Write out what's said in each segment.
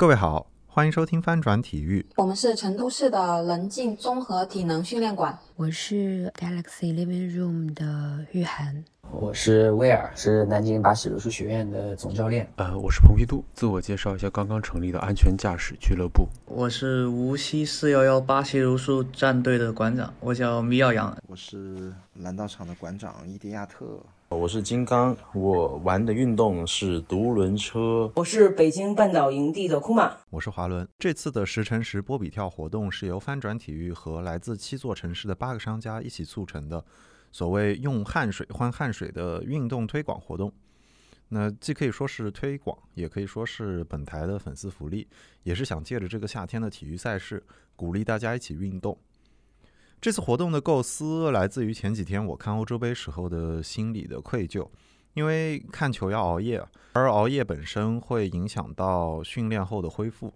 各位好，欢迎收听翻转体育。我们是成都市的棱镜综合体能训练馆。我是 Galaxy Living Room 的玉涵。我是威尔，是南京巴西柔术学院的总教练。呃，我是蓬皮杜，自我介绍一下，刚刚成立的安全驾驶俱乐部。我是无锡四幺幺巴西柔术战队的馆长，我叫米耀阳。我是蓝道场的馆长伊迪亚特。我是金刚，我玩的运动是独轮车。我是北京半岛营地的库玛，我是华伦。这次的十乘十波比跳活动是由翻转体育和来自七座城市的八个商家一起促成的，所谓用汗水换汗水的运动推广活动。那既可以说是推广，也可以说是本台的粉丝福利，也是想借着这个夏天的体育赛事，鼓励大家一起运动。这次活动的构思来自于前几天我看欧洲杯时候的心理的愧疚，因为看球要熬夜，而熬夜本身会影响到训练后的恢复，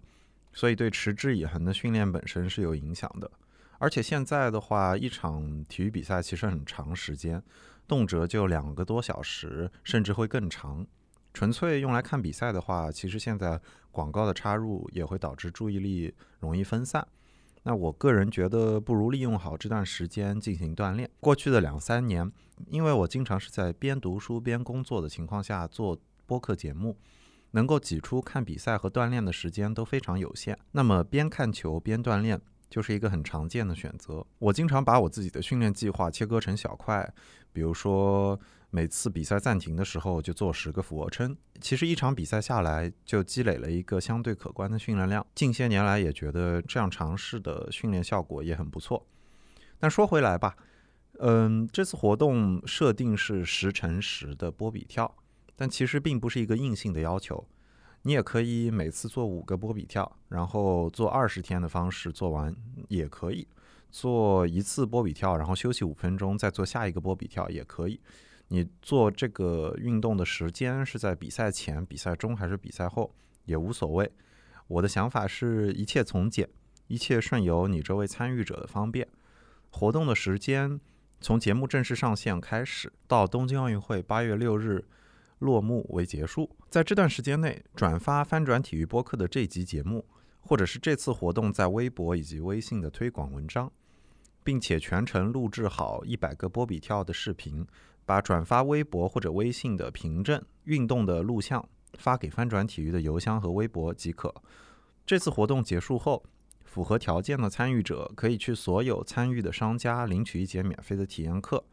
所以对持之以恒的训练本身是有影响的。而且现在的话，一场体育比赛其实很长时间，动辄就两个多小时，甚至会更长。纯粹用来看比赛的话，其实现在广告的插入也会导致注意力容易分散。那我个人觉得，不如利用好这段时间进行锻炼。过去的两三年，因为我经常是在边读书边工作的情况下做播客节目，能够挤出看比赛和锻炼的时间都非常有限。那么边看球边锻炼就是一个很常见的选择。我经常把我自己的训练计划切割成小块，比如说。每次比赛暂停的时候就做十个俯卧撑，其实一场比赛下来就积累了一个相对可观的训练量。近些年来也觉得这样尝试的训练效果也很不错。但说回来吧，嗯，这次活动设定是十乘十的波比跳，但其实并不是一个硬性的要求。你也可以每次做五个波比跳，然后做二十天的方式做完也可以。做一次波比跳，然后休息五分钟，再做下一个波比跳也可以。你做这个运动的时间是在比赛前、比赛中还是比赛后也无所谓。我的想法是一切从简，一切顺由你这位参与者的方便。活动的时间从节目正式上线开始到东京奥运会八月六日落幕为结束。在这段时间内，转发翻转体育播客的这集节目，或者是这次活动在微博以及微信的推广文章，并且全程录制好一百个波比跳的视频。把转发微博或者微信的凭证运动的录像发给翻转体育的邮箱和微博即可。这次活动结束后，符合条件的参与者可以去所有参与的商家领取一节免费的体验课。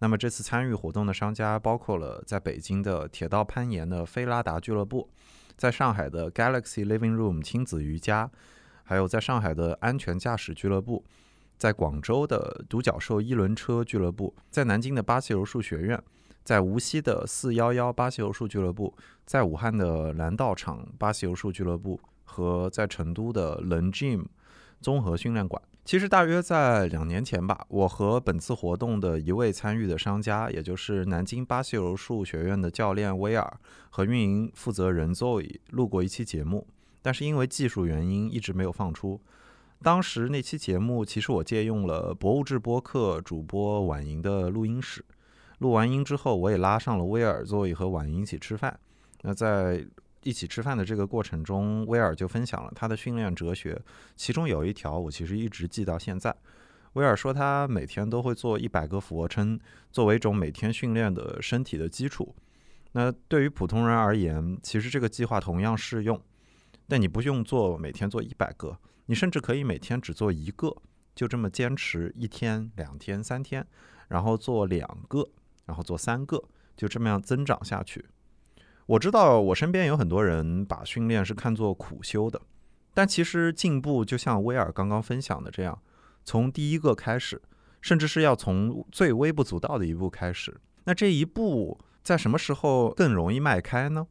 那么这次参与活动的商家包括了在北京的铁道攀岩的菲拉达俱乐部，在上海的 Galaxy Living Room 亲子瑜伽，还有在上海的安全驾驶俱乐部。在广州的独角兽一轮车俱乐部，在南京的巴西柔术学院，在无锡的四幺幺巴西柔术俱乐部，在武汉的蓝道场巴西柔术俱乐部和在成都的棱 Gym 综合训练馆。其实大约在两年前吧，我和本次活动的一位参与的商家，也就是南京巴西柔术学院的教练威尔和运营负责人 Zoe 录过一期节目，但是因为技术原因一直没有放出。当时那期节目，其实我借用了博物志播客主播婉莹的录音室。录完音之后，我也拉上了威尔座椅和婉莹一起吃饭。那在一起吃饭的这个过程中，威尔就分享了他的训练哲学，其中有一条我其实一直记到现在。威尔说他每天都会做一百个俯卧撑，作为一种每天训练的身体的基础。那对于普通人而言，其实这个计划同样适用，但你不用做每天做一百个。你甚至可以每天只做一个，就这么坚持一天、两天、三天，然后做两个，然后做三个，就这么样增长下去。我知道我身边有很多人把训练是看作苦修的，但其实进步就像威尔刚刚分享的这样，从第一个开始，甚至是要从最微不足道的一步开始。那这一步在什么时候更容易迈开呢？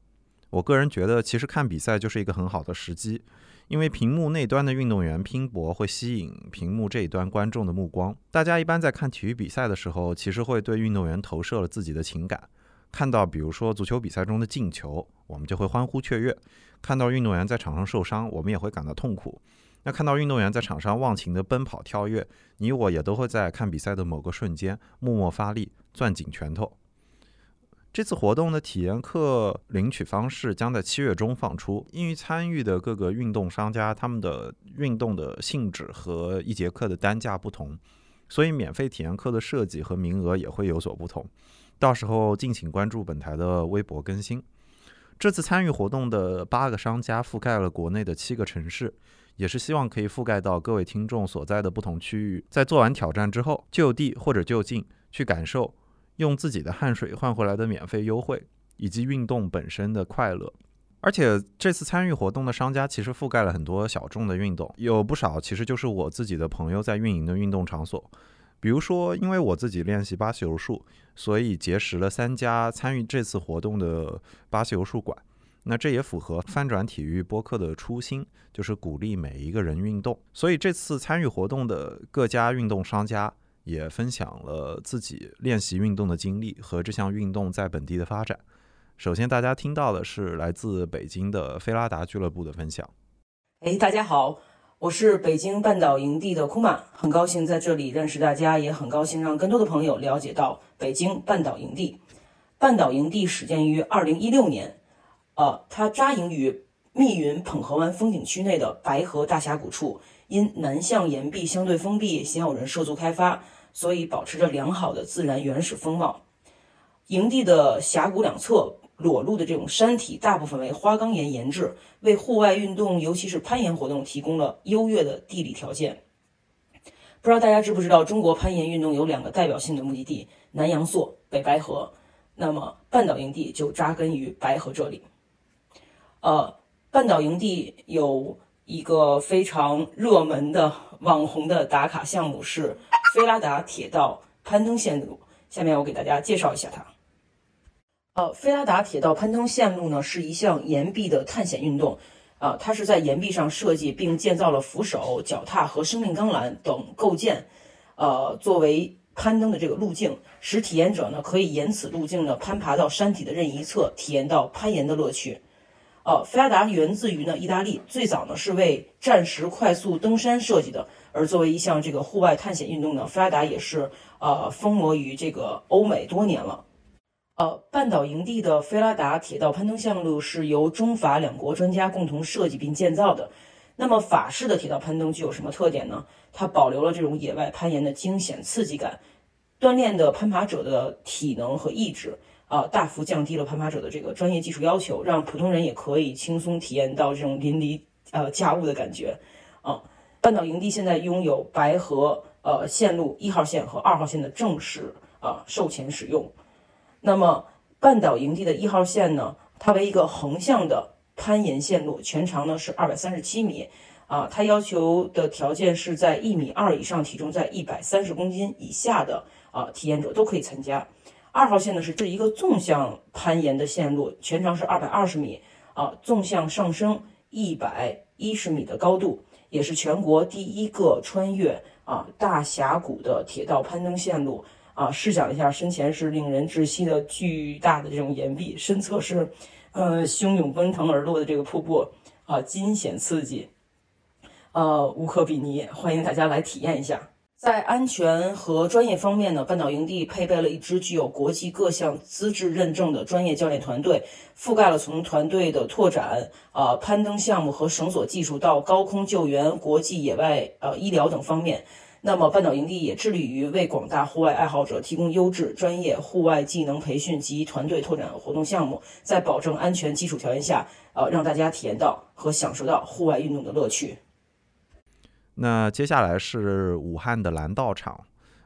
我个人觉得，其实看比赛就是一个很好的时机。因为屏幕那端的运动员拼搏会吸引屏幕这一端观众的目光。大家一般在看体育比赛的时候，其实会对运动员投射了自己的情感。看到比如说足球比赛中的进球，我们就会欢呼雀跃；看到运动员在场上受伤，我们也会感到痛苦。那看到运动员在场上忘情的奔跑跳跃，你我也都会在看比赛的某个瞬间默默发力，攥紧拳头。这次活动的体验课领取方式将在七月中放出。因为参与的各个运动商家，他们的运动的性质和一节课的单价不同，所以免费体验课的设计和名额也会有所不同。到时候敬请关注本台的微博更新。这次参与活动的八个商家覆盖了国内的七个城市，也是希望可以覆盖到各位听众所在的不同区域。在做完挑战之后，就地或者就近去感受。用自己的汗水换回来的免费优惠，以及运动本身的快乐。而且这次参与活动的商家其实覆盖了很多小众的运动，有不少其实就是我自己的朋友在运营的运动场所。比如说，因为我自己练习巴西柔术，所以结识了三家参与这次活动的巴西柔术馆。那这也符合翻转体育播客的初心，就是鼓励每一个人运动。所以这次参与活动的各家运动商家。也分享了自己练习运动的经历和这项运动在本地的发展。首先，大家听到的是来自北京的菲拉达俱乐部的分享。哎，大家好，我是北京半岛营地的库玛，很高兴在这里认识大家，也很高兴让更多的朋友了解到北京半岛营地。半岛营地始建于二零一六年，呃，它扎营于密云捧河湾风景区内的白河大峡谷处，因南向岩壁相对封闭，鲜有人涉足开发。所以保持着良好的自然原始风貌。营地的峡谷两侧裸露的这种山体，大部分为花岗岩岩质，为户外运动，尤其是攀岩活动提供了优越的地理条件。不知道大家知不知道，中国攀岩运动有两个代表性的目的地：南阳朔、北白河。那么半岛营地就扎根于白河这里。呃，半岛营地有一个非常热门的网红的打卡项目是。菲拉达铁道攀登线路，下面我给大家介绍一下它。呃，菲拉达铁道攀登线路呢，是一项岩壁的探险运动。啊，它是在岩壁上设计并建造了扶手、脚踏和生命钢缆等构件，呃，作为攀登的这个路径，使体验者呢可以沿此路径呢攀爬到山体的任意一侧，体验到攀岩的乐趣。呃，菲拉达源自于呢意大利，最早呢是为战时快速登山设计的。而作为一项这个户外探险运动呢，菲拉达也是呃风魔于这个欧美多年了。呃，半岛营地的菲拉达铁道攀登项目是由中法两国专家共同设计并建造的。那么法式的铁道攀登具有什么特点呢？它保留了这种野外攀岩的惊险刺激感，锻炼的攀爬者的体能和意志，啊，大幅降低了攀爬者的这个专业技术要求，让普通人也可以轻松体验到这种淋漓呃驾雾的感觉，啊。半岛营地现在拥有白河呃线路一号线和二号线的正式啊授权使用。那么半岛营地的一号线呢，它为一个横向的攀岩线路，全长呢是二百三十七米啊。它要求的条件是在一米二以上、体重在一百三十公斤以下的啊体验者都可以参加。二号线呢是这一个纵向攀岩的线路，全长是二百二十米啊，纵向上升一百一十米的高度。也是全国第一个穿越啊大峡谷的铁道攀登线路啊！试想一下，身前是令人窒息的巨大的这种岩壁，身侧是呃汹涌奔腾而落的这个瀑布啊，惊险刺激，呃无可比拟，欢迎大家来体验一下。在安全和专业方面呢，半岛营地配备了一支具有国际各项资质认证的专业教练团队，覆盖了从团队的拓展、啊攀登项目和绳索技术到高空救援、国际野外呃医疗等方面。那么，半岛营地也致力于为广大户外爱好者提供优质专业户外技能培训及团队拓展活动项目，在保证安全基础条件下，呃，让大家体验到和享受到户外运动的乐趣。那接下来是武汉的蓝道场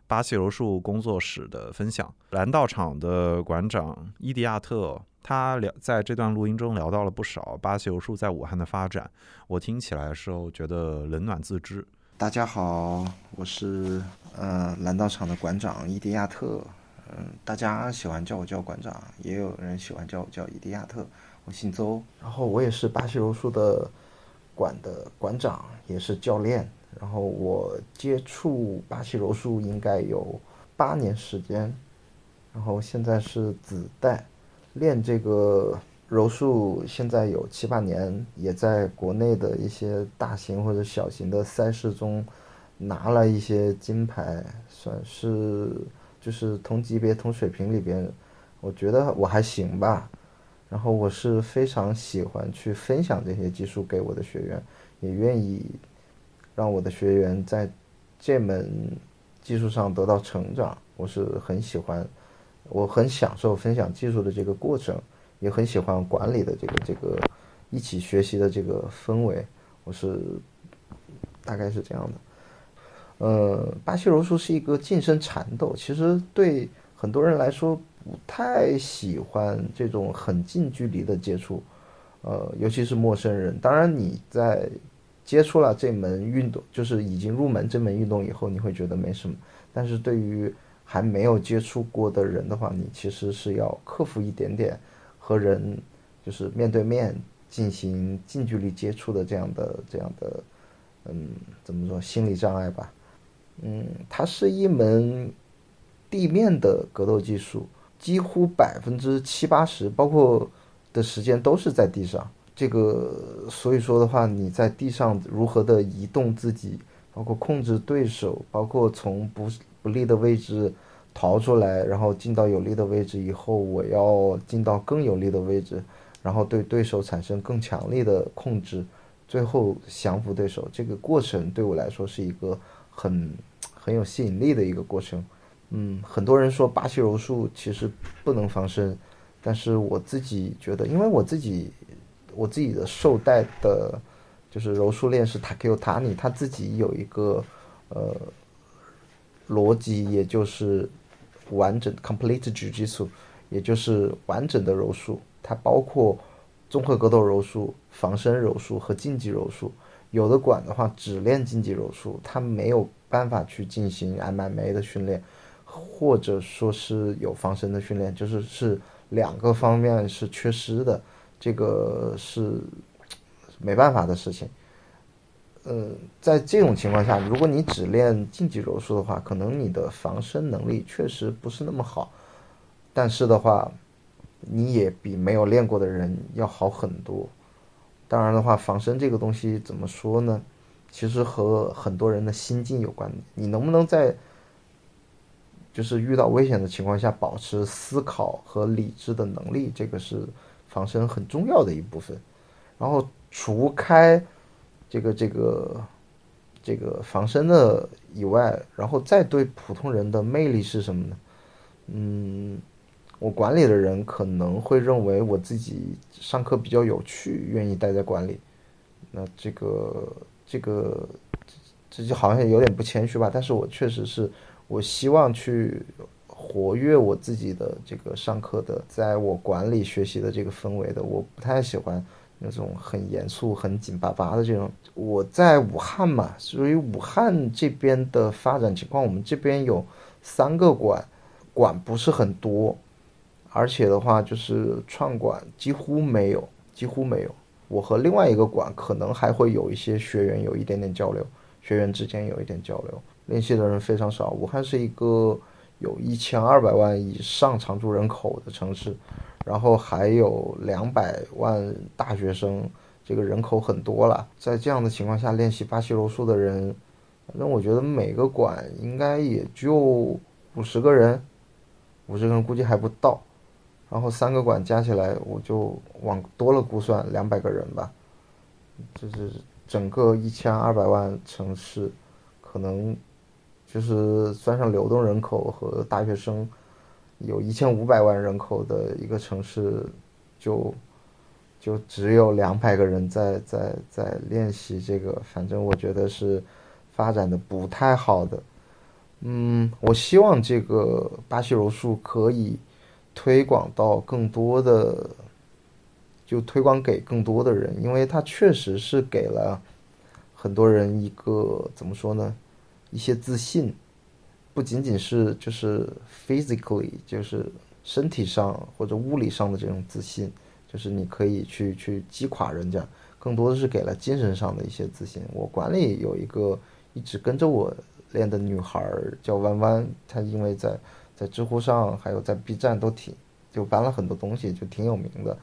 巴西柔术工作室的分享。蓝道场的馆长伊迪亚特，他聊在这段录音中聊到了不少巴西柔术在武汉的发展。我听起来的时候觉得冷暖自知。大家好，我是呃蓝道场的馆长伊迪亚特。嗯，大家喜欢叫我叫馆长，也有人喜欢叫我叫伊迪亚特。我姓邹，然后我也是巴西柔术的馆的馆长，也是教练。然后我接触巴西柔术应该有八年时间，然后现在是子代，练这个柔术现在有七八年，也在国内的一些大型或者小型的赛事中拿了一些金牌，算是就是同级别同水平里边我觉得我还行吧。然后我是非常喜欢去分享这些技术给我的学员，也愿意让我的学员在这门技术上得到成长。我是很喜欢，我很享受分享技术的这个过程，也很喜欢管理的这个这个一起学习的这个氛围。我是大概是这样的。呃，巴西柔术是一个近身缠斗，其实对很多人来说。不太喜欢这种很近距离的接触，呃，尤其是陌生人。当然，你在接触了这门运动，就是已经入门这门运动以后，你会觉得没什么。但是对于还没有接触过的人的话，你其实是要克服一点点和人就是面对面进行近距离接触的这样的这样的，嗯，怎么说心理障碍吧？嗯，它是一门地面的格斗技术。几乎百分之七八十，包括的时间都是在地上。这个，所以说的话，你在地上如何的移动自己，包括控制对手，包括从不不利的位置逃出来，然后进到有利的位置以后，我要进到更有利的位置，然后对对手产生更强力的控制，最后降服对手。这个过程对我来说是一个很很有吸引力的一个过程。嗯，很多人说巴西柔术其实不能防身，但是我自己觉得，因为我自己我自己的受带的，就是柔术练师塔克尤塔尼，他自己有一个呃逻辑，也就是完整 complete judo，也就是完整的柔术，它包括综合格斗柔术、防身柔术和竞技柔术。有的馆的话只练竞技柔术，他没有办法去进行 MMA 的训练。或者说是有防身的训练，就是是两个方面是缺失的，这个是没办法的事情。呃，在这种情况下，如果你只练竞技柔术的话，可能你的防身能力确实不是那么好，但是的话，你也比没有练过的人要好很多。当然的话，防身这个东西怎么说呢？其实和很多人的心境有关，你能不能在就是遇到危险的情况下，保持思考和理智的能力，这个是防身很重要的一部分。然后除开这个这个这个防身的以外，然后再对普通人的魅力是什么呢？嗯，我管理的人可能会认为我自己上课比较有趣，愿意待在管理。那这个这个这就好像有点不谦虚吧，但是我确实是。我希望去活跃我自己的这个上课的，在我管理学习的这个氛围的，我不太喜欢那种很严肃、很紧巴巴的这种。我在武汉嘛，所以武汉这边的发展情况，我们这边有三个馆，馆不是很多，而且的话就是串馆几乎没有，几乎没有。我和另外一个馆可能还会有一些学员有一点点交流，学员之间有一点交流。联系的人非常少。武汉是一个有一千二百万以上常住人口的城市，然后还有两百万大学生，这个人口很多了。在这样的情况下，练习巴西柔术的人，反正我觉得每个馆应该也就五十个人，五十个人估计还不到。然后三个馆加起来，我就往多了估算两百个人吧。就是整个一千二百万城市，可能。就是算上流动人口和大学生，有一千五百万人口的一个城市，就就只有两百个人在在在练习这个，反正我觉得是发展的不太好的。嗯，我希望这个巴西柔术可以推广到更多的，就推广给更多的人，因为它确实是给了很多人一个怎么说呢？一些自信，不仅仅是就是 physically，就是身体上或者物理上的这种自信，就是你可以去去击垮人家，更多的是给了精神上的一些自信。我管理有一个一直跟着我练的女孩叫弯弯，她因为在在知乎上还有在 B 站都挺就搬了很多东西，就挺有名的。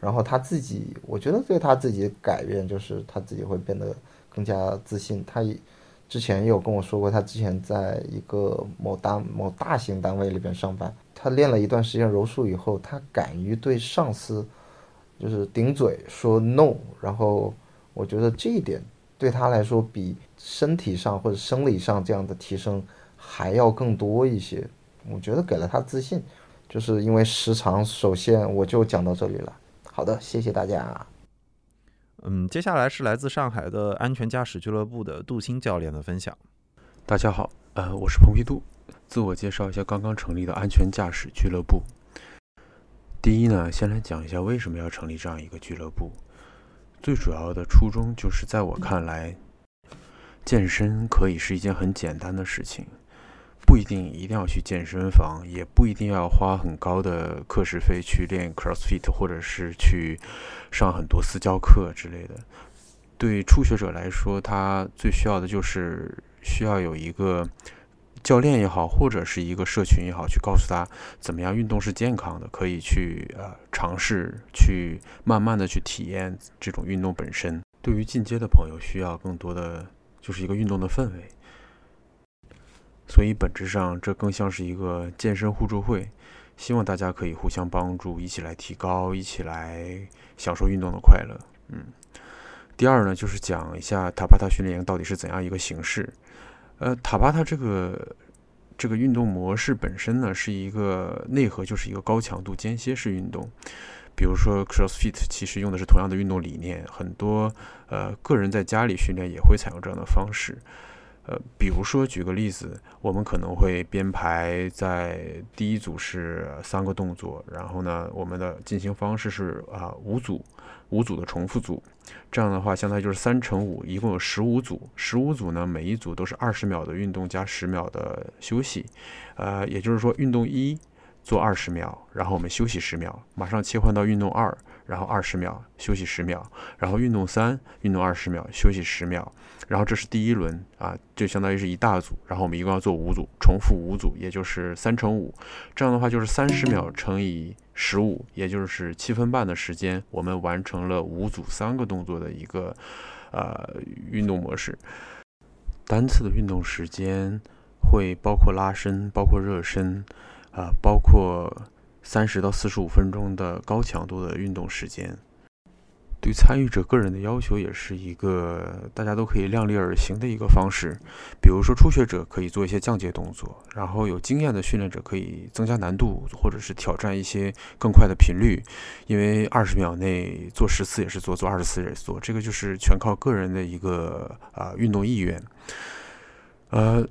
然后她自己，我觉得对她自己改变就是她自己会变得更加自信。她之前有跟我说过，他之前在一个某单某大型单位里边上班，他练了一段时间柔术以后，他敢于对上司就是顶嘴说 no，然后我觉得这一点对他来说比身体上或者生理上这样的提升还要更多一些，我觉得给了他自信。就是因为时长首先我就讲到这里了。好的，谢谢大家。嗯，接下来是来自上海的安全驾驶俱乐部的杜鑫教练的分享。大家好，呃，我是彭皮杜，自我介绍一下刚刚成立的安全驾驶俱乐部。第一呢，先来讲一下为什么要成立这样一个俱乐部。最主要的初衷就是在我看来，健身可以是一件很简单的事情。不一定一定要去健身房，也不一定要花很高的课时费去练 CrossFit，或者是去上很多私教课之类的。对初学者来说，他最需要的就是需要有一个教练也好，或者是一个社群也好，去告诉他怎么样运动是健康的，可以去呃尝试，去慢慢的去体验这种运动本身。对于进阶的朋友，需要更多的就是一个运动的氛围。所以本质上，这更像是一个健身互助会，希望大家可以互相帮助，一起来提高，一起来享受运动的快乐。嗯，第二呢，就是讲一下塔巴塔训练营到底是怎样一个形式。呃，塔巴塔这个这个运动模式本身呢，是一个内核就是一个高强度间歇式运动。比如说 CrossFit，其实用的是同样的运动理念，很多呃个人在家里训练也会采用这样的方式。呃，比如说举个例子，我们可能会编排在第一组是三个动作，然后呢，我们的进行方式是啊五组，五组的重复组，这样的话，相当于就是三乘五，一共有十五组，十五组呢，每一组都是二十秒的运动加十秒的休息，呃，也就是说，运动一做二十秒，然后我们休息十秒，马上切换到运动二。然后二十秒休息十秒，然后运动三运动二十秒休息十秒，然后这是第一轮啊，就相当于是一大组，然后我们一共要做五组，重复五组，也就是三乘五，这样的话就是三十秒乘以十五，也就是七分半的时间，我们完成了五组三个动作的一个呃运动模式。单次的运动时间会包括拉伸，包括热身，啊，包括。三十到四十五分钟的高强度的运动时间，对参与者个人的要求也是一个大家都可以量力而行的一个方式。比如说初学者可以做一些降阶动作，然后有经验的训练者可以增加难度，或者是挑战一些更快的频率。因为二十秒内做十次也是做，做二十次也是做，这个就是全靠个人的一个啊运动意愿。呃，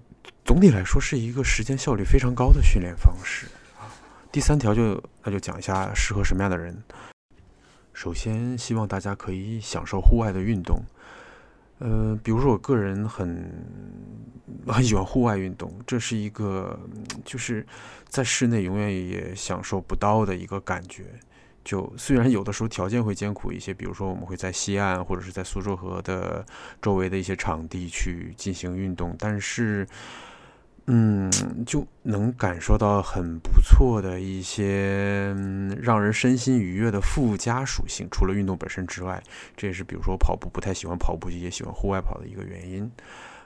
总体来说是一个时间效率非常高的训练方式。第三条就那就讲一下适合什么样的人。首先，希望大家可以享受户外的运动。呃，比如说我个人很很喜欢户外运动，这是一个就是在室内永远也享受不到的一个感觉。就虽然有的时候条件会艰苦一些，比如说我们会在西岸或者是在苏州河的周围的一些场地去进行运动，但是。嗯，就能感受到很不错的一些让人身心愉悦的附加属性。除了运动本身之外，这也是比如说跑步不太喜欢跑步，也喜欢户外跑的一个原因。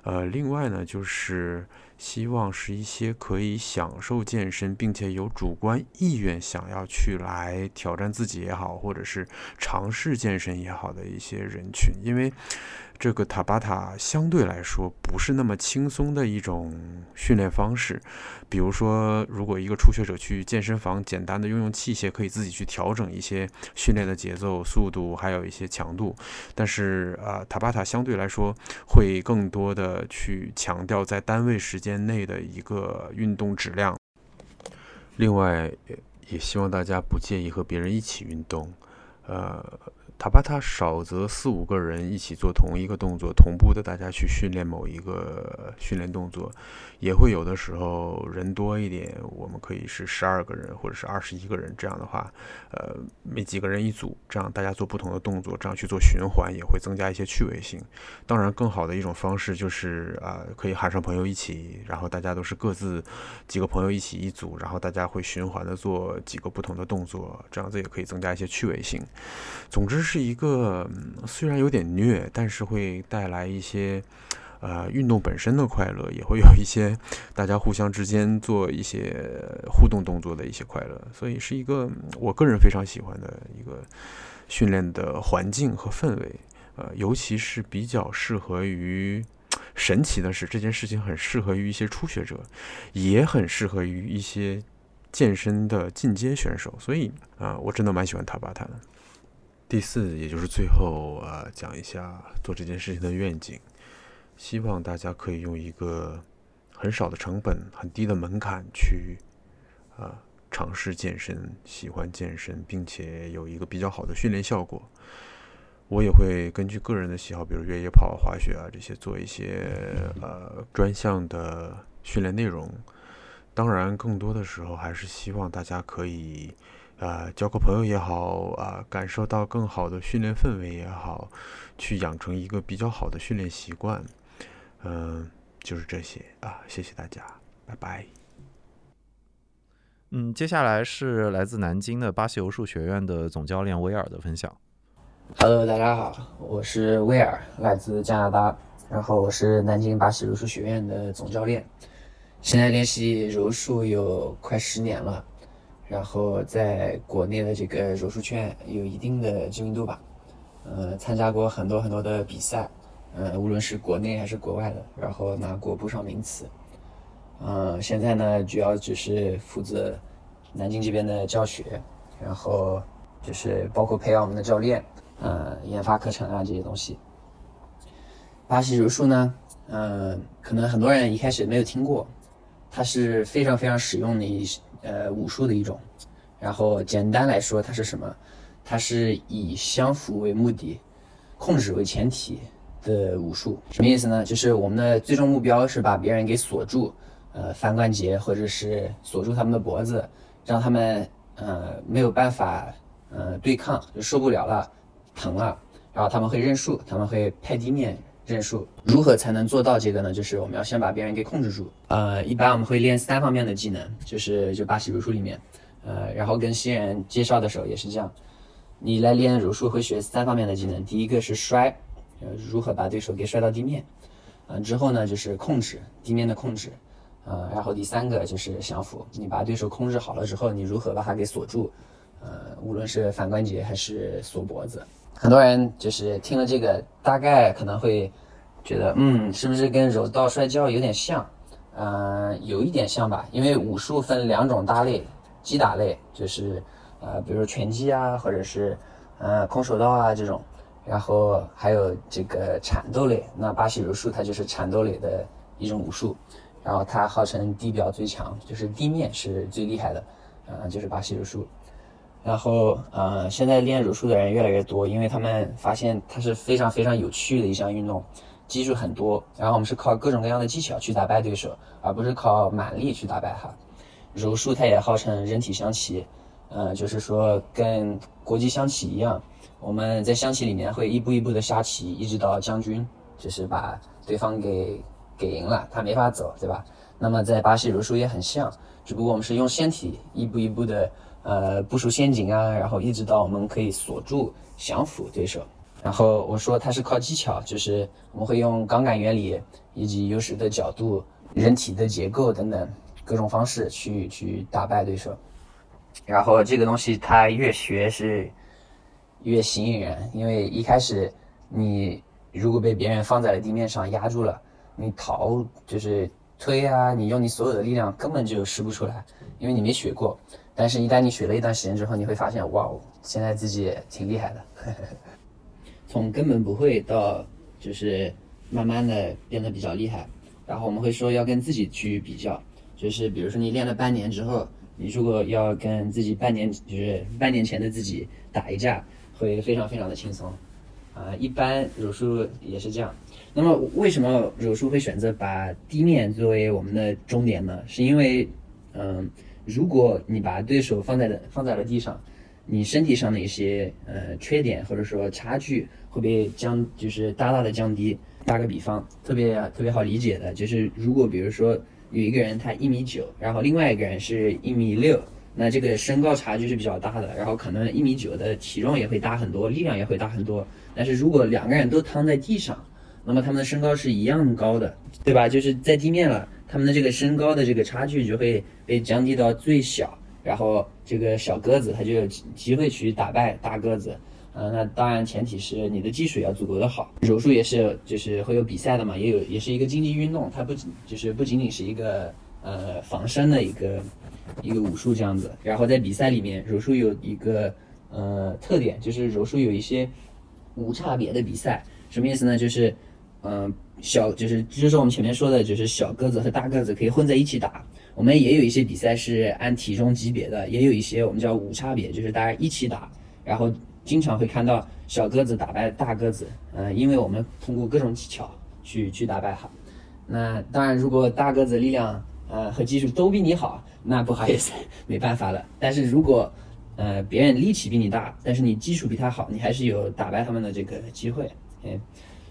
呃，另外呢，就是希望是一些可以享受健身，并且有主观意愿想要去来挑战自己也好，或者是尝试健身也好的一些人群，因为。这个塔巴塔相对来说不是那么轻松的一种训练方式，比如说，如果一个初学者去健身房，简单的用用器械，可以自己去调整一些训练的节奏、速度，还有一些强度。但是，呃，塔巴塔相对来说会更多的去强调在单位时间内的一个运动质量。另外，也希望大家不介意和别人一起运动，呃。塔巴塔少则四五个人一起做同一个动作，同步的大家去训练某一个训练动作，也会有的时候人多一点，我们可以是十二个人或者是二十一个人，这样的话，呃，每几个人一组，这样大家做不同的动作，这样去做循环也会增加一些趣味性。当然，更好的一种方式就是啊，可以喊上朋友一起，然后大家都是各自几个朋友一起一组，然后大家会循环的做几个不同的动作，这样子也可以增加一些趣味性。总之。是一个虽然有点虐，但是会带来一些呃，运动本身的快乐，也会有一些大家互相之间做一些互动动作的一些快乐，所以是一个我个人非常喜欢的一个训练的环境和氛围。呃，尤其是比较适合于，神奇的是这件事情很适合于一些初学者，也很适合于一些健身的进阶选手，所以啊，我真的蛮喜欢塔巴塔的。第四，也就是最后啊，讲一下做这件事情的愿景。希望大家可以用一个很少的成本、很低的门槛去啊尝试健身，喜欢健身，并且有一个比较好的训练效果。我也会根据个人的喜好，比如越野跑、滑雪啊这些，做一些呃专项的训练内容。当然，更多的时候还是希望大家可以啊交个朋友也好啊，感受到更好的训练氛围也好，去养成一个比较好的训练习惯。嗯，就是这些啊，谢谢大家，拜拜。嗯，接下来是来自南京的巴西柔术学院的总教练威尔的分享。Hello，大家好，我是威尔，来自加拿大，然后我是南京巴西柔术学院的总教练，现在练习柔术有快十年了，然后在国内的这个柔术圈有一定的知名度吧，呃，参加过很多很多的比赛，呃，无论是国内还是国外的，然后拿过不少名次，呃，现在呢主要只是负责南京这边的教学，然后就是包括培养我们的教练。呃，研发课程啊这些东西。巴西柔术呢，嗯，可能很多人一开始没有听过，它是非常非常实用的一呃武术的一种。然后简单来说，它是什么？它是以相符为目的，控制为前提的武术。什么意思呢？就是我们的最终目标是把别人给锁住，呃，髋关节或者是锁住他们的脖子，让他们呃没有办法呃对抗，就受不了了。疼了，然后他们会认输，他们会拍地面认输。如何才能做到这个呢？就是我们要先把别人给控制住。呃，一般我们会练三方面的技能，就是就巴西柔术里面，呃，然后跟新人介绍的时候也是这样。你来练柔术会学三方面的技能，第一个是摔，呃，如何把对手给摔到地面，嗯，之后呢就是控制地面的控制，呃，然后第三个就是降服，你把对手控制好了之后，你如何把他给锁住，呃，无论是反关节还是锁脖子。很多人就是听了这个，大概可能会觉得，嗯，是不是跟柔道摔跤有点像？嗯，有一点像吧。因为武术分两种大类，击打类就是呃，比如拳击啊，或者是呃空手道啊这种，然后还有这个缠斗类。那巴西柔术它就是缠斗类的一种武术，然后它号称地表最强，就是地面是最厉害的，呃，就是巴西柔术。然后，呃，现在练柔术的人越来越多，因为他们发现它是非常非常有趣的一项运动，技术很多。然后我们是靠各种各样的技巧去打败对手，而不是靠蛮力去打败他。柔术它也号称人体象棋，呃，就是说跟国际象棋一样，我们在象棋里面会一步一步的下棋，一直到将军，就是把对方给给赢了，他没法走，对吧？那么在巴西柔术也很像，只不过我们是用身体一步一步的。呃，部署陷阱啊，然后一直到我们可以锁住、降服对手。然后我说它是靠技巧，就是我们会用杠杆原理以及优势的角度、人体的结构等等各种方式去去打败对手。然后这个东西它越学是越吸引人，因为一开始你如果被别人放在了地面上压住了，你逃就是推啊，你用你所有的力量根本就使不出来，因为你没学过。但是，一旦你学了一段时间之后，你会发现，哇哦，现在自己挺厉害的。从根本不会到就是慢慢的变得比较厉害。然后我们会说要跟自己去比较，就是比如说你练了半年之后，你如果要跟自己半年就是半年前的自己打一架，会非常非常的轻松。啊，一般柔术也是这样。那么为什么柔术会选择把地面作为我们的终点呢？是因为，嗯。如果你把对手放在了放在了地上，你身体上的一些呃缺点或者说差距会被降，就是大大的降低。打个比方，特别特别好理解的就是，如果比如说有一个人他一米九，然后另外一个人是一米六，那这个身高差距是比较大的，然后可能一米九的体重也会大很多，力量也会大很多。但是如果两个人都躺在地上，那么他们的身高是一样高的，对吧？就是在地面了，他们的这个身高的这个差距就会被降低到最小，然后这个小个子他就有机会去打败大个子。呃，那当然前提是你的技术要足够的好。柔术也是就是会有比赛的嘛，也有也是一个竞技运动，它不仅就是不仅仅是一个呃防身的一个一个武术这样子。然后在比赛里面，柔术有一个呃特点，就是柔术有一些无差别的比赛。什么意思呢？就是，嗯，小就是就是我们前面说的，就是小个子和大个子可以混在一起打。我们也有一些比赛是按体重级别的，也有一些我们叫无差别，就是大家一起打。然后经常会看到小个子打败大个子，嗯，因为我们通过各种技巧去去打败他。那当然，如果大个子力量呃和技术都比你好，那不好意思，没办法了。但是如果呃别人力气比你大，但是你技术比他好，你还是有打败他们的这个机会。嗯，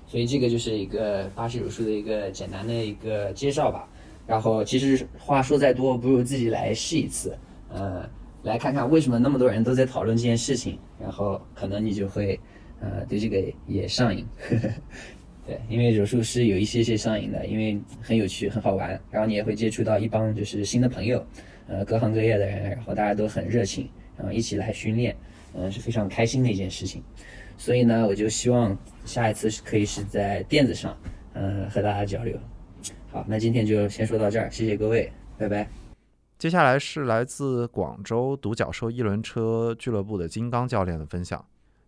所以这个就是一个巴西柔术的一个简单的一个介绍吧。然后其实话说再多，不如自己来试一次，呃，来看看为什么那么多人都在讨论这件事情，然后可能你就会呃对这个也上瘾。对，因为柔术是有一些些上瘾的，因为很有趣，很好玩，然后你也会接触到一帮就是新的朋友，呃，各行各业的人，然后大家都很热情，然后一起来训练，嗯，是非常开心的一件事情。所以呢，我就希望下一次是可以是在垫子上，嗯，和大家交流。好，那今天就先说到这儿，谢谢各位，拜拜。接下来是来自广州独角兽一轮车俱乐部的金刚教练的分享。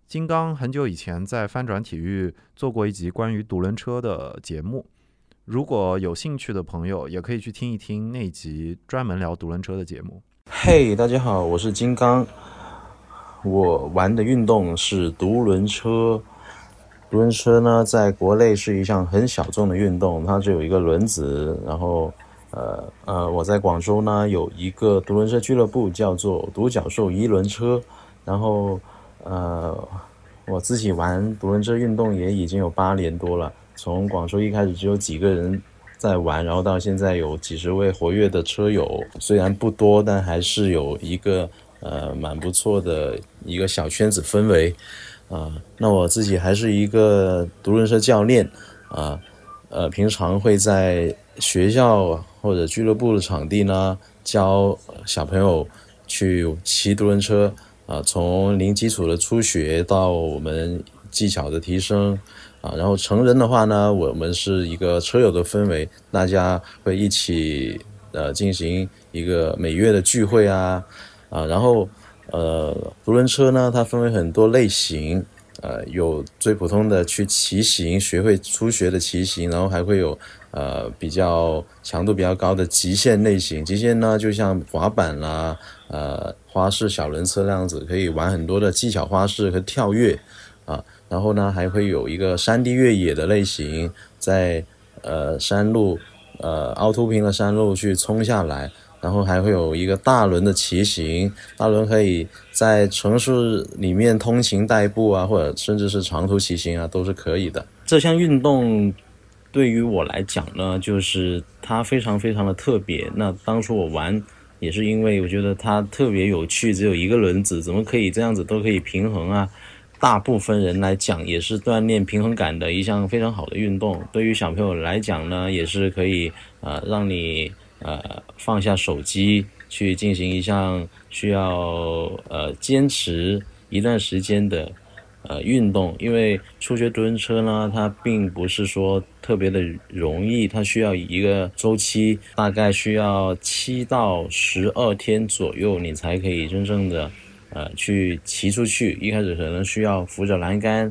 金刚很久以前在翻转体育做过一集关于独轮车的节目，如果有兴趣的朋友也可以去听一听那集专门聊独轮车的节目。嘿，大家好，我是金刚。我玩的运动是独轮车。独轮车呢，在国内是一项很小众的运动，它只有一个轮子。然后，呃呃，我在广州呢有一个独轮车俱乐部，叫做独角兽一轮车。然后，呃，我自己玩独轮车运动也已经有八年多了。从广州一开始只有几个人在玩，然后到现在有几十位活跃的车友，虽然不多，但还是有一个。呃，蛮不错的一个小圈子氛围，啊，那我自己还是一个独轮车教练，啊，呃，平常会在学校或者俱乐部的场地呢，教小朋友去骑独轮车，啊，从零基础的初学到我们技巧的提升，啊，然后成人的话呢，我们是一个车友的氛围，大家会一起呃进行一个每月的聚会啊。啊，然后，呃，独轮车呢，它分为很多类型，呃，有最普通的去骑行，学会初学的骑行，然后还会有，呃，比较强度比较高的极限类型。极限呢，就像滑板啦，呃，花式小轮车那样子，可以玩很多的技巧花式和跳跃，啊，然后呢，还会有一个山地越野的类型，在呃山路，呃凹凸平的山路去冲下来。然后还会有一个大轮的骑行，大轮可以在城市里面通勤代步啊，或者甚至是长途骑行啊，都是可以的。这项运动对于我来讲呢，就是它非常非常的特别。那当初我玩也是因为我觉得它特别有趣，只有一个轮子，怎么可以这样子都可以平衡啊？大部分人来讲也是锻炼平衡感的一项非常好的运动。对于小朋友来讲呢，也是可以呃让你。呃，放下手机去进行一项需要呃坚持一段时间的呃运动，因为初学独轮车呢，它并不是说特别的容易，它需要一个周期，大概需要七到十二天左右，你才可以真正的呃去骑出去。一开始可能需要扶着栏杆，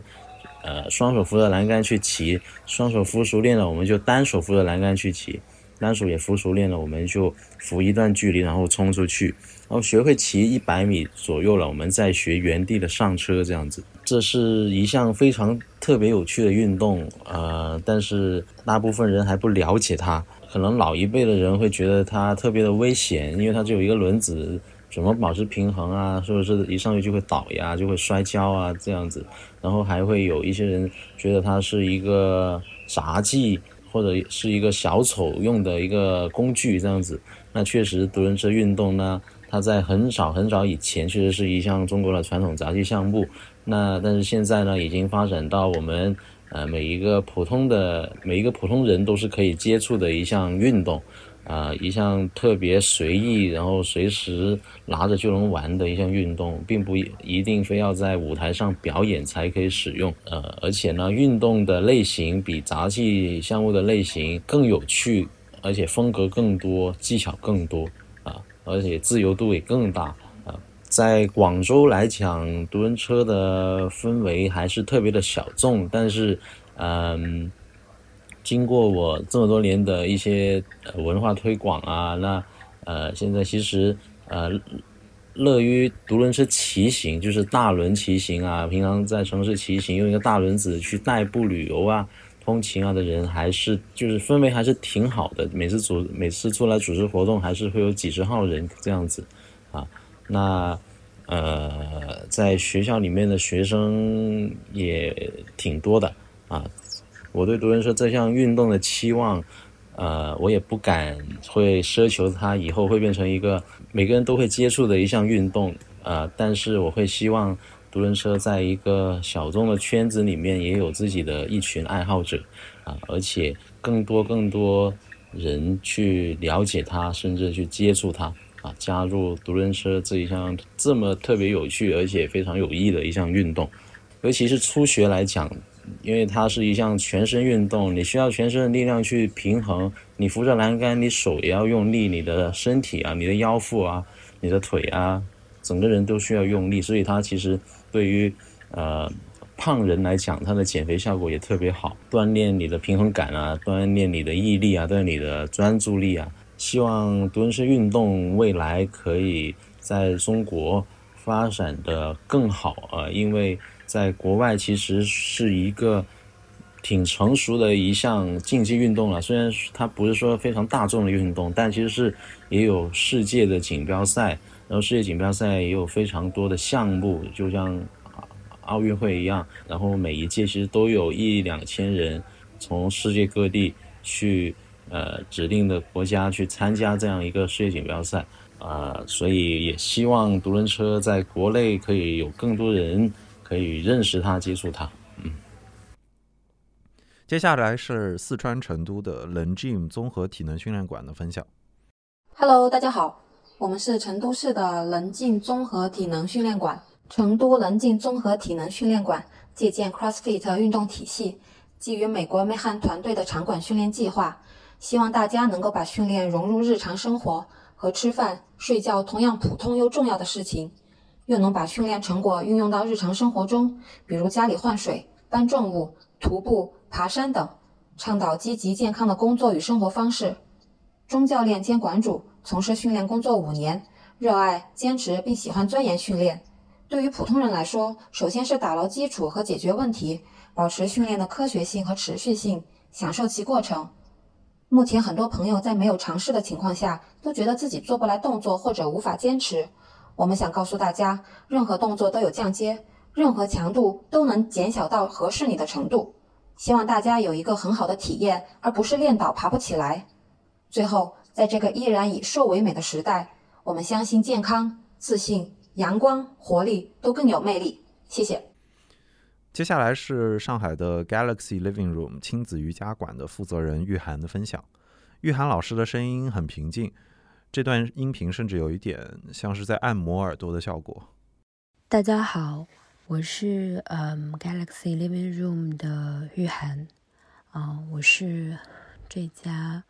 呃，双手扶着栏杆去骑，双手扶熟练了，我们就单手扶着栏杆去骑。单手也扶熟练了，我们就扶一段距离，然后冲出去，然后学会骑一百米左右了，我们再学原地的上车，这样子。这是一项非常特别有趣的运动，呃，但是大部分人还不了解它。可能老一辈的人会觉得它特别的危险，因为它只有一个轮子，怎么保持平衡啊？是不是一上去就会倒呀，就会摔跤啊？这样子。然后还会有一些人觉得它是一个杂技。或者是一个小丑用的一个工具这样子，那确实独轮车运动呢，它在很早很早以前确实是一项中国的传统杂技项目。那但是现在呢，已经发展到我们呃，每一个普通的每一个普通人都是可以接触的一项运动，啊，一项特别随意，然后随时拿着就能玩的一项运动，并不一定非要在舞台上表演才可以使用。呃，而且呢，运动的类型比杂技项目的类型更有趣，而且风格更多，技巧更多啊，而且自由度也更大啊。在广州来讲，独轮车的氛围还是特别的小众。但是，嗯，经过我这么多年的一些文化推广啊，那呃，现在其实呃，乐于独轮车骑行，就是大轮骑行啊，平常在城市骑行，用一个大轮子去代步旅游啊、通勤啊的人，还是就是氛围还是挺好的。每次组每次出来组织活动，还是会有几十号人这样子啊。那，呃，在学校里面的学生也挺多的啊。我对独轮车这项运动的期望，呃，我也不敢会奢求它以后会变成一个每个人都会接触的一项运动啊。但是我会希望独轮车在一个小众的圈子里面也有自己的一群爱好者啊，而且更多更多人去了解它，甚至去接触它。啊，加入独轮车这一项这么特别有趣而且非常有益的一项运动，尤其是初学来讲，因为它是一项全身运动，你需要全身的力量去平衡。你扶着栏杆，你手也要用力，你的身体啊，你的腰腹啊，你的腿啊，整个人都需要用力。所以它其实对于呃胖人来讲，它的减肥效果也特别好，锻炼你的平衡感啊，锻炼你的毅力啊，锻炼你的专注力啊。希望蹲式运动未来可以在中国发展的更好啊，因为在国外其实是一个挺成熟的一项竞技运动了。虽然它不是说非常大众的运动，但其实是也有世界的锦标赛，然后世界锦标赛也有非常多的项目，就像奥运会一样。然后每一届其实都有一两千人从世界各地去。呃，指定的国家去参加这样一个世界锦标赛，啊，所以也希望独轮车在国内可以有更多人可以认识它、接触它。嗯。接下来是四川成都的冷 Gym 综合体能训练馆的分享。Hello，大家好，我们是成都市的冷静综合体能训练馆。成都冷静综合体能训练馆借鉴 CrossFit 运动体系，基于美国 Mayhem 团队的场馆训练计划。希望大家能够把训练融入日常生活，和吃饭、睡觉同样普通又重要的事情，又能把训练成果运用到日常生活中，比如家里换水、搬重物、徒步、爬山等，倡导积极健康的工作与生活方式。钟教练兼馆主，从事训练工作五年，热爱、坚持并喜欢钻研训练。对于普通人来说，首先是打牢基础和解决问题，保持训练的科学性和持续性，享受其过程。目前，很多朋友在没有尝试的情况下，都觉得自己做不来动作或者无法坚持。我们想告诉大家，任何动作都有降阶，任何强度都能减小到合适你的程度。希望大家有一个很好的体验，而不是练倒爬不起来。最后，在这个依然以瘦为美的时代，我们相信健康、自信、阳光、活力都更有魅力。谢谢。接下来是上海的 Galaxy Living Room 亲子瑜伽馆的负责人玉涵的分享。玉涵老师的声音很平静，这段音频甚至有一点像是在按摩耳朵的效果。大家好，我是嗯 Galaxy Living Room 的玉涵，啊，我是这家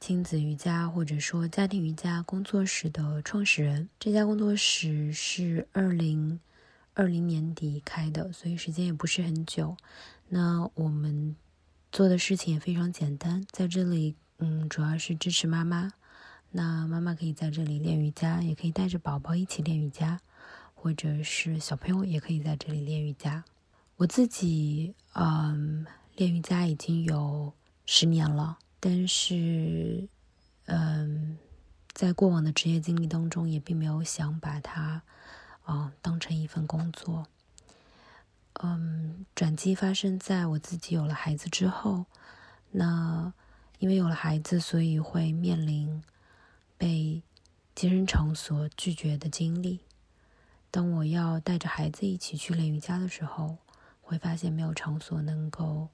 亲子瑜伽或者说家庭瑜伽工作室的创始人。这家工作室是二零。二零年底开的，所以时间也不是很久。那我们做的事情也非常简单，在这里，嗯，主要是支持妈妈。那妈妈可以在这里练瑜伽，也可以带着宝宝一起练瑜伽，或者是小朋友也可以在这里练瑜伽。我自己，嗯，练瑜伽已经有十年了，但是，嗯，在过往的职业经历当中，也并没有想把它。啊，当成一份工作。嗯，转机发生在我自己有了孩子之后。那因为有了孩子，所以会面临被健身场所拒绝的经历。当我要带着孩子一起去练瑜伽的时候，会发现没有场所能够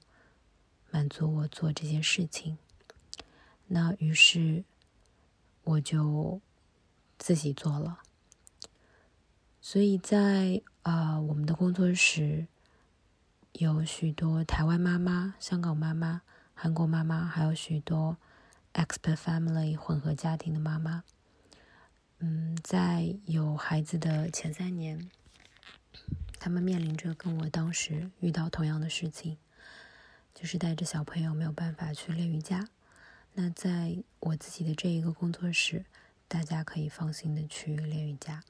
满足我做这件事情。那于是我就自己做了。所以在啊，我们的工作室有许多台湾妈妈、香港妈妈、韩国妈妈，还有许多 expert family 混合家庭的妈妈。嗯，在有孩子的前三年，他们面临着跟我当时遇到同样的事情，就是带着小朋友没有办法去练瑜伽。那在我自己的这一个工作室，大家可以放心的去练瑜伽。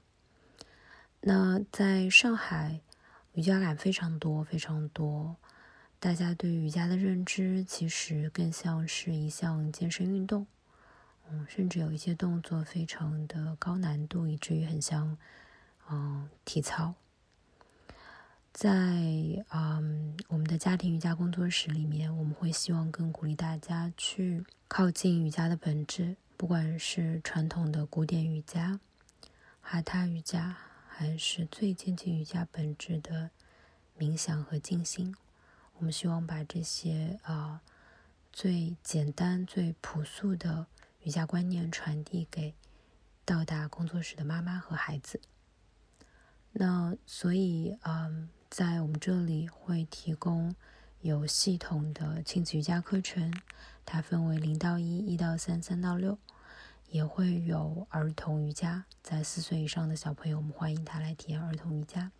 那在上海，瑜伽感非常多，非常多。大家对瑜伽的认知其实更像是一项健身运动，嗯，甚至有一些动作非常的高难度，以至于很像嗯体操。在嗯我们的家庭瑜伽工作室里面，我们会希望更鼓励大家去靠近瑜伽的本质，不管是传统的古典瑜伽、哈他瑜伽。还是最接近瑜伽本质的冥想和静心。我们希望把这些啊最简单、最朴素的瑜伽观念传递给到达工作室的妈妈和孩子。那所以，嗯，在我们这里会提供有系统的亲子瑜伽课程，它分为零到一、一到三、三到六。也会有儿童瑜伽，在四岁以上的小朋友，我们欢迎他来体验儿童瑜伽。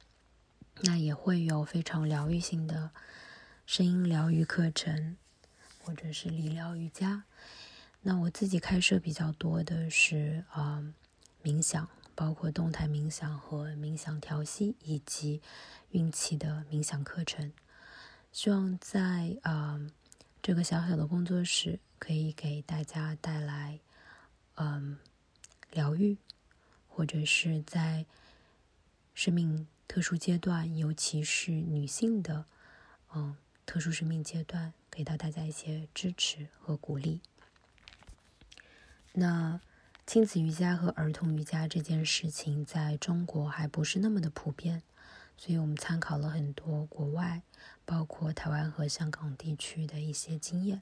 那也会有非常疗愈性的声音疗愈课程，或者是理疗瑜伽。那我自己开设比较多的是啊冥想，包括动态冥想和冥想调息，以及孕期的冥想课程。希望在啊这个小小的工作室，可以给大家带来。嗯，疗愈，或者是在生命特殊阶段，尤其是女性的嗯特殊生命阶段，给到大家一些支持和鼓励。那亲子瑜伽和儿童瑜伽这件事情在中国还不是那么的普遍，所以我们参考了很多国外，包括台湾和香港地区的一些经验，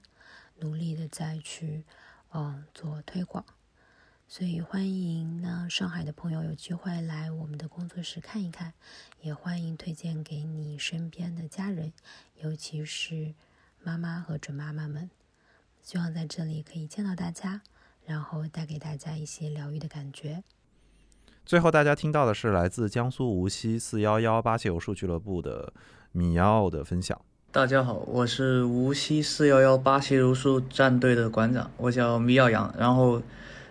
努力的再去嗯做推广。所以欢迎呢，上海的朋友有机会来我们的工作室看一看，也欢迎推荐给你身边的家人，尤其是妈妈和准妈妈们。希望在这里可以见到大家，然后带给大家一些疗愈的感觉。最后，大家听到的是来自江苏无锡四幺幺巴西柔术俱乐部的米奥的分享。大家好，我是无锡四幺幺巴西柔术战队的馆长，我叫米奥阳，然后。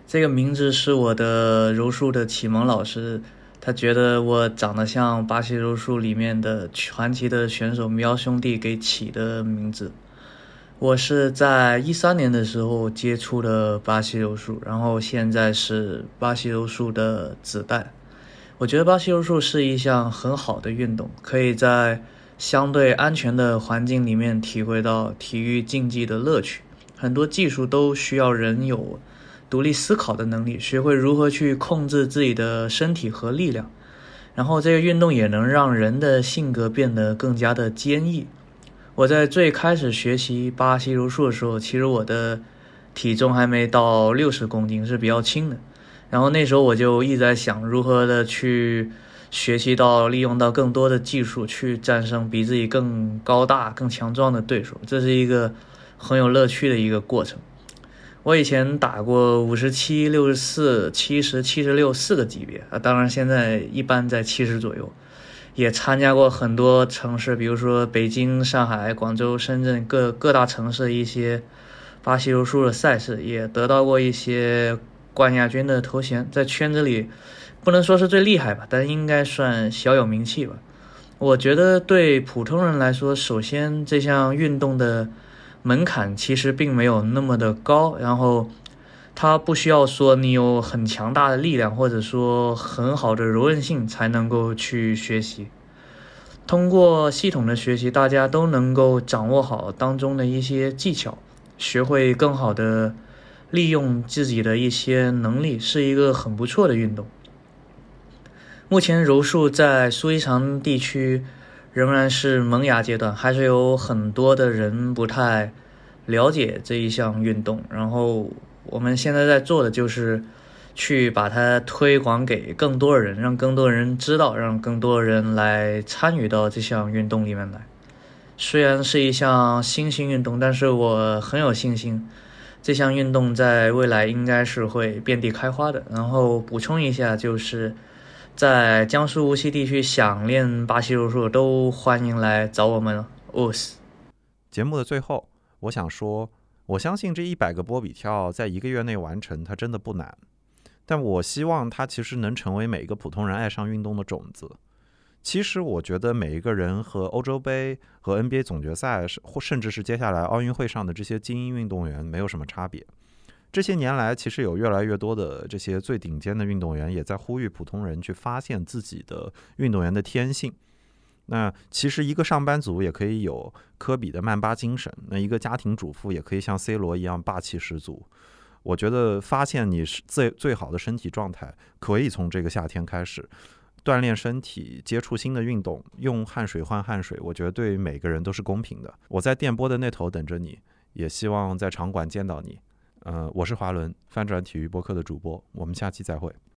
这个名字是我的柔术的启蒙老师，他觉得我长得像巴西柔术里面的传奇的选手喵兄弟给起的名字。我是在一三年的时候接触的巴西柔术，然后现在是巴西柔术的子代。我觉得巴西柔术是一项很好的运动，可以在相对安全的环境里面体会到体育竞技的乐趣。很多技术都需要人有。独立思考的能力，学会如何去控制自己的身体和力量，然后这个运动也能让人的性格变得更加的坚毅。我在最开始学习巴西柔术的时候，其实我的体重还没到六十公斤，是比较轻的。然后那时候我就一直在想，如何的去学习到利用到更多的技术，去战胜比自己更高大、更强壮的对手。这是一个很有乐趣的一个过程。我以前打过五十七、六十四、七十、七十六四个级别啊，当然现在一般在七十左右。也参加过很多城市，比如说北京、上海、广州、深圳各各大城市一些巴西柔术的赛事，也得到过一些冠亚军的头衔，在圈子里不能说是最厉害吧，但应该算小有名气吧。我觉得对普通人来说，首先这项运动的。门槛其实并没有那么的高，然后它不需要说你有很强大的力量，或者说很好的柔韧性才能够去学习。通过系统的学习，大家都能够掌握好当中的一些技巧，学会更好的利用自己的一些能力，是一个很不错的运动。目前柔术在苏伊常地区。仍然是萌芽阶段，还是有很多的人不太了解这一项运动。然后我们现在在做的就是去把它推广给更多人，让更多人知道，让更多人来参与到这项运动里面来。虽然是一项新兴运动，但是我很有信心，这项运动在未来应该是会遍地开花的。然后补充一下，就是在江苏无锡地区想练巴西柔术，都欢迎来找我们。哦斯。节目的最后，我想说，我相信这一百个波比跳在一个月内完成，它真的不难。但我希望它其实能成为每一个普通人爱上运动的种子。其实我觉得每一个人和欧洲杯和 NBA 总决赛，或甚至是接下来奥运会上的这些精英运动员没有什么差别。这些年来，其实有越来越多的这些最顶尖的运动员也在呼吁普通人去发现自己的运动员的天性。那其实一个上班族也可以有科比的曼巴精神，那一个家庭主妇也可以像 C 罗一样霸气十足。我觉得发现你是最最好的身体状态，可以从这个夏天开始。锻炼身体，接触新的运动，用汗水换汗水，我觉得对每个人都是公平的。我在电波的那头等着你，也希望在场馆见到你。呃，我是华伦，翻转体育播客的主播，我们下期再会。